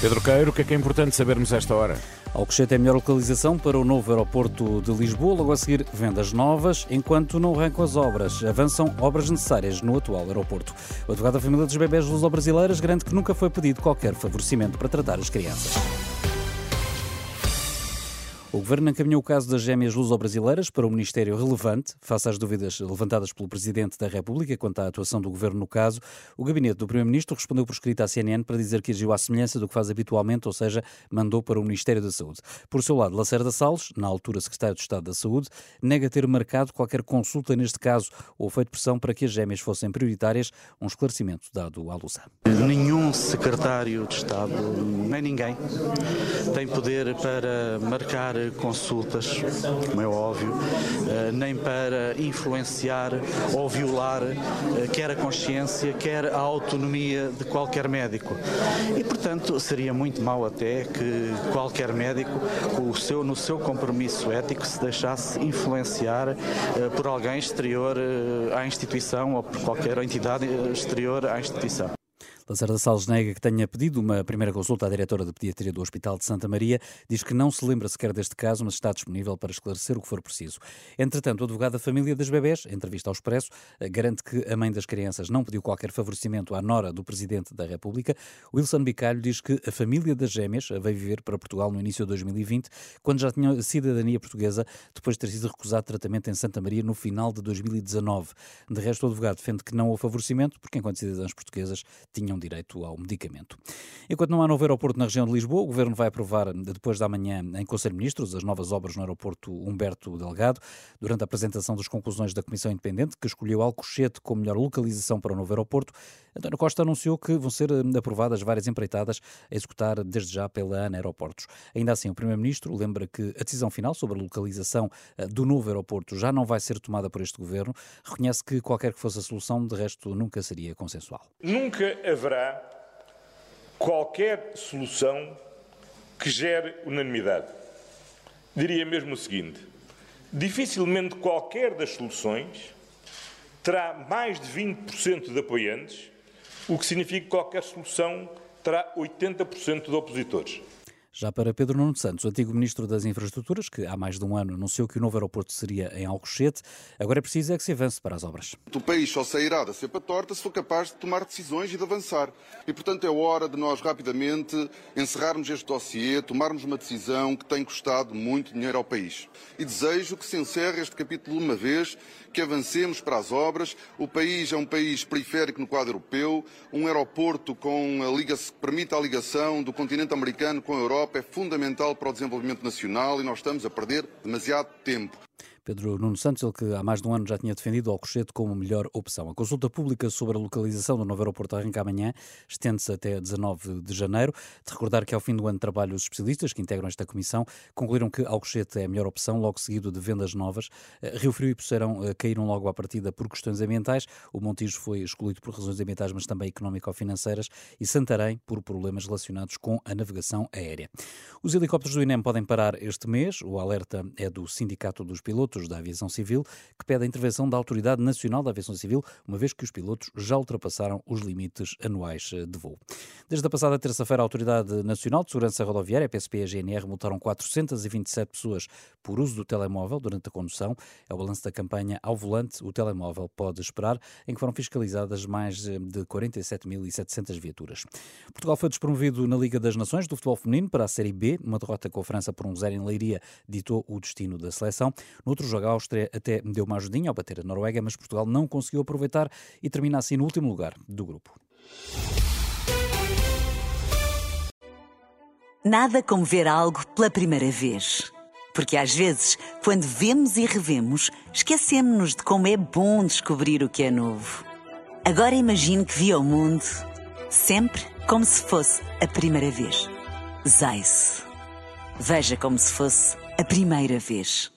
Pedro Queiro, o que é que é importante sabermos esta hora? Alcochete é a melhor localização para o novo aeroporto de Lisboa, logo a seguir vendas novas, enquanto não arrancam as obras. Avançam obras necessárias no atual aeroporto. O advogado da família dos bebés luso-brasileiras garante que nunca foi pedido qualquer favorecimento para tratar as crianças. O Governo encaminhou o caso das gêmeas luso-brasileiras para o Ministério relevante, face às dúvidas levantadas pelo Presidente da República quanto à atuação do Governo no caso. O gabinete do Primeiro-Ministro respondeu por escrito à CNN para dizer que agiu à semelhança do que faz habitualmente, ou seja, mandou para o Ministério da Saúde. Por seu lado, Lacerda Salles, na altura Secretário de Estado da Saúde, nega ter marcado qualquer consulta neste caso ou feito pressão para que as gêmeas fossem prioritárias, um esclarecimento dado à Lusa. Nenhum Secretário de Estado, nem ninguém, tem poder para marcar consultas, como é óbvio, eh, nem para influenciar ou violar eh, quer a consciência, quer a autonomia de qualquer médico. E, portanto, seria muito mau até que qualquer médico, seu, no seu compromisso ético, se deixasse influenciar eh, por alguém exterior à instituição ou por qualquer entidade exterior à instituição. Lacerda Salles nega que tenha pedido uma primeira consulta à diretora de pediatria do Hospital de Santa Maria. Diz que não se lembra sequer deste caso, mas está disponível para esclarecer o que for preciso. Entretanto, o advogado da família das bebés, entrevista ao Expresso, garante que a mãe das crianças não pediu qualquer favorecimento à nora do Presidente da República. Wilson Bicalho diz que a família das gêmeas veio viver para Portugal no início de 2020, quando já tinha cidadania portuguesa, depois de ter sido recusado tratamento em Santa Maria no final de 2019. De resto, o advogado defende que não houve favorecimento, porque enquanto cidadãs portuguesas tinham direito ao medicamento. Enquanto não há novo aeroporto na região de Lisboa, o Governo vai aprovar depois da manhã em Conselho de Ministros as novas obras no aeroporto Humberto Delgado, durante a apresentação das conclusões da Comissão Independente, que escolheu Alcochete como melhor localização para o novo aeroporto. António Costa anunciou que vão ser eh, aprovadas várias empreitadas a executar desde já pela ANA Aeroportos. Ainda assim, o Primeiro-Ministro lembra que a decisão final sobre a localização eh, do novo aeroporto já não vai ser tomada por este Governo. Reconhece que qualquer que fosse a solução, de resto, nunca seria consensual. Nunca haverá qualquer solução que gere unanimidade. Diria mesmo o seguinte: dificilmente qualquer das soluções terá mais de 20% de apoiantes, o que significa que qualquer solução terá 80% de opositores. Já para Pedro Nuno Santos, antigo Ministro das Infraestruturas, que há mais de um ano anunciou que o novo aeroporto seria em Alcochete, agora é preciso é que se avance para as obras. O país só sairá da cepa torta se for capaz de tomar decisões e de avançar. E, portanto, é hora de nós rapidamente encerrarmos este dossiê, tomarmos uma decisão que tem custado muito dinheiro ao país. E desejo que se encerre este capítulo uma vez, que avancemos para as obras. O país é um país periférico no quadro europeu, um aeroporto com a liga que permite a ligação do continente americano com a Europa Europa é fundamental para o desenvolvimento nacional e nós estamos a perder demasiado tempo. Pedro Nuno Santos, ele que há mais de um ano já tinha defendido o Alcochete como melhor opção. A consulta pública sobre a localização do novo aeroporto arranca amanhã, estende-se até 19 de janeiro. De recordar que ao fim do ano de trabalho os especialistas que integram esta comissão concluíram que Alcochete é a melhor opção, logo seguido de vendas novas. Eh, Rio Frio e Poceirão eh, caíram logo à partida por questões ambientais. O Montijo foi excluído por razões ambientais, mas também económico-financeiras. E Santarém por problemas relacionados com a navegação aérea. Os helicópteros do INEM podem parar este mês. O alerta é do Sindicato dos Pilotos pilotos da aviação civil, que pede a intervenção da Autoridade Nacional da Aviação Civil, uma vez que os pilotos já ultrapassaram os limites anuais eh, de voo. Desde a passada terça-feira, a Autoridade Nacional de Segurança Rodoviária, PSP e a GNR, multaram 427 pessoas por uso do telemóvel durante a condução. É o balanço da campanha Ao Volante, o telemóvel pode esperar, em que foram fiscalizadas mais eh, de 47.700 viaturas. Portugal foi despromovido na Liga das Nações do futebol feminino para a Série B. Uma derrota com a França por um zero em Leiria ditou o destino da seleção. No outro jogo, a Áustria até deu uma ajudinha ao bater a Noruega, mas Portugal não conseguiu aproveitar e termina assim no último lugar do grupo. Nada como ver algo pela primeira vez. Porque às vezes, quando vemos e revemos, esquecemos-nos de como é bom descobrir o que é novo. Agora imagine que viu o mundo sempre como se fosse a primeira vez. Zais. Veja como se fosse a primeira vez.